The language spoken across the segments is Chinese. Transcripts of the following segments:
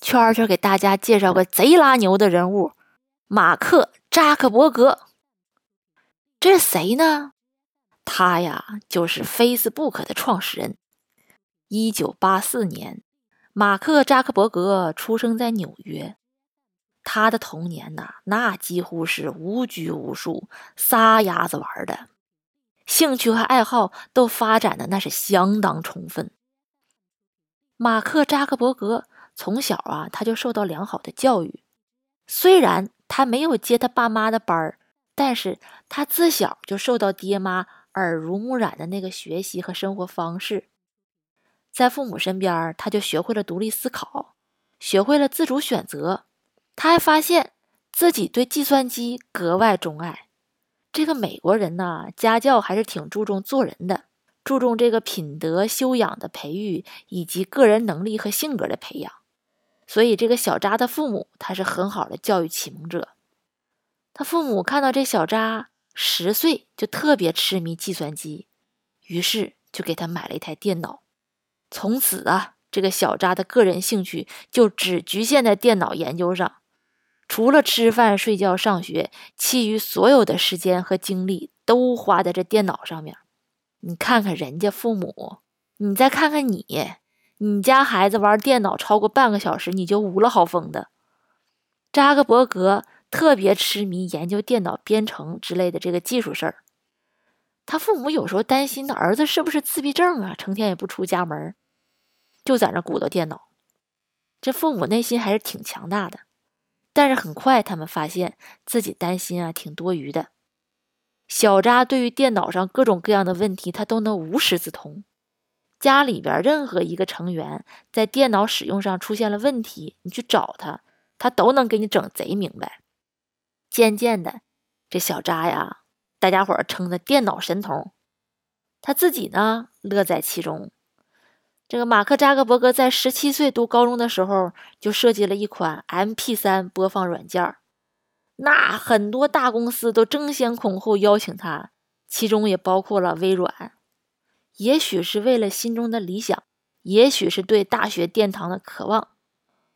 圈圈给大家介绍个贼拉牛的人物——马克·扎克伯格。这是谁呢？他呀，就是 Facebook 的创始人。一九八四年，马克·扎克伯格出生在纽约。他的童年呐，那几乎是无拘无束、撒丫子玩的，兴趣和爱好都发展的那是相当充分。马克·扎克伯格从小啊，他就受到良好的教育。虽然他没有接他爸妈的班儿，但是他自小就受到爹妈耳濡目染的那个学习和生活方式。在父母身边，他就学会了独立思考，学会了自主选择。他还发现自己对计算机格外钟爱。这个美国人呢，家教还是挺注重做人的，注重这个品德修养的培育，以及个人能力和性格的培养。所以，这个小扎的父母，他是很好的教育启蒙者。他父母看到这小扎十岁就特别痴迷计算机，于是就给他买了一台电脑。从此啊，这个小扎的个人兴趣就只局限在电脑研究上，除了吃饭、睡觉、上学，其余所有的时间和精力都花在这电脑上面。你看看人家父母，你再看看你，你家孩子玩电脑超过半个小时，你就无了好疯的。扎克伯格特别痴迷研究电脑编程之类的这个技术事儿，他父母有时候担心他儿子是不是自闭症啊，成天也不出家门。就在那鼓捣电脑，这父母内心还是挺强大的。但是很快，他们发现自己担心啊，挺多余的。小扎对于电脑上各种各样的问题，他都能无师自通。家里边任何一个成员在电脑使用上出现了问题，你去找他，他都能给你整贼明白。渐渐的，这小扎呀，大家伙称他电脑神童，他自己呢，乐在其中。这个马克扎克伯格在十七岁读高中的时候，就设计了一款 MP3 播放软件那很多大公司都争先恐后邀请他，其中也包括了微软。也许是为了心中的理想，也许是对大学殿堂的渴望，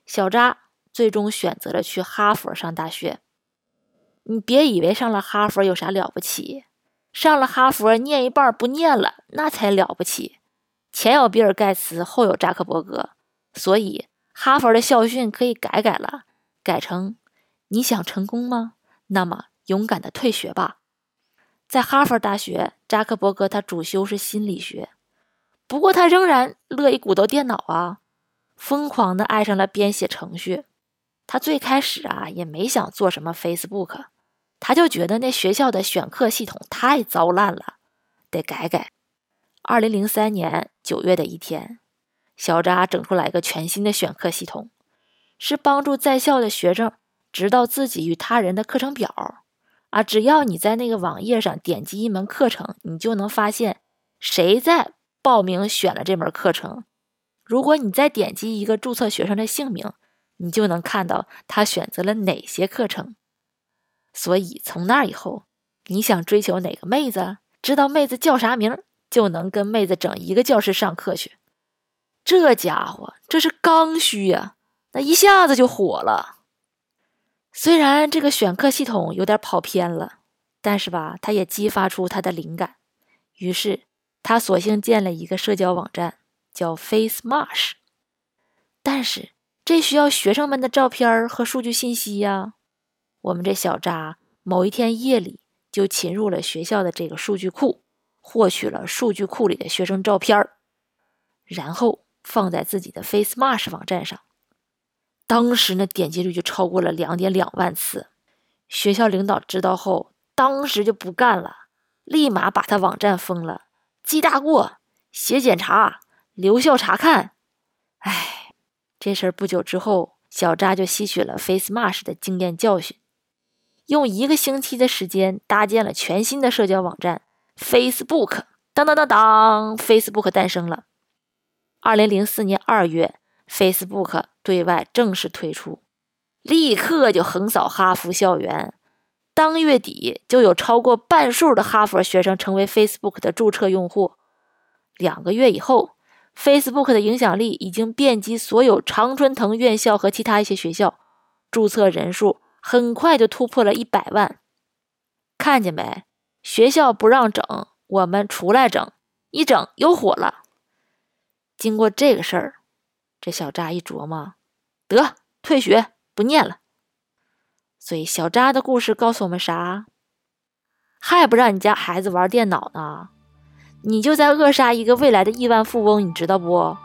小扎最终选择了去哈佛上大学。你别以为上了哈佛有啥了不起，上了哈佛念一半不念了，那才了不起。前有比尔盖茨，后有扎克伯格，所以哈佛的校训可以改改了，改成：你想成功吗？那么勇敢的退学吧。在哈佛大学，扎克伯格他主修是心理学，不过他仍然乐意鼓捣电脑啊，疯狂的爱上了编写程序。他最开始啊也没想做什么 Facebook，他就觉得那学校的选课系统太糟烂了，得改改。二零零三年九月的一天，小扎整出来一个全新的选课系统，是帮助在校的学生知道自己与他人的课程表。啊，只要你在那个网页上点击一门课程，你就能发现谁在报名选了这门课程。如果你再点击一个注册学生的姓名，你就能看到他选择了哪些课程。所以从那以后，你想追求哪个妹子，知道妹子叫啥名？就能跟妹子整一个教室上课去，这家伙这是刚需呀，那一下子就火了。虽然这个选课系统有点跑偏了，但是吧，他也激发出他的灵感，于是他索性建了一个社交网站，叫 FaceMash。但是这需要学生们的照片和数据信息呀。我们这小渣某一天夜里就侵入了学校的这个数据库。获取了数据库里的学生照片然后放在自己的 FaceMash 网站上。当时呢，点击率就超过了两点两万次。学校领导知道后，当时就不干了，立马把他网站封了，记大过，写检查，留校查看。哎，这事儿不久之后，小扎就吸取了 FaceMash 的经验教训，用一个星期的时间搭建了全新的社交网站 Facebook。当当当当，Facebook 诞生了。二零零四年二月，Facebook 对外正式推出，立刻就横扫哈佛校园。当月底就有超过半数的哈佛学生成为 Facebook 的注册用户。两个月以后，Facebook 的影响力已经遍及所有常春藤院校和其他一些学校，注册人数很快就突破了一百万。看见没？学校不让整，我们出来整，一整又火了。经过这个事儿，这小扎一琢磨，得退学不念了。所以小扎的故事告诉我们啥？还不让你家孩子玩电脑呢，你就在扼杀一个未来的亿万富翁，你知道不？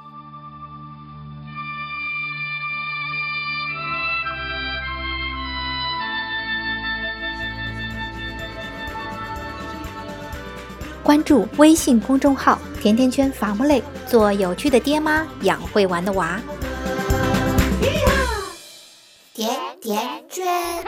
关注微信公众号“甜甜圈伐木累”，做有趣的爹妈，养会玩的娃。甜甜圈。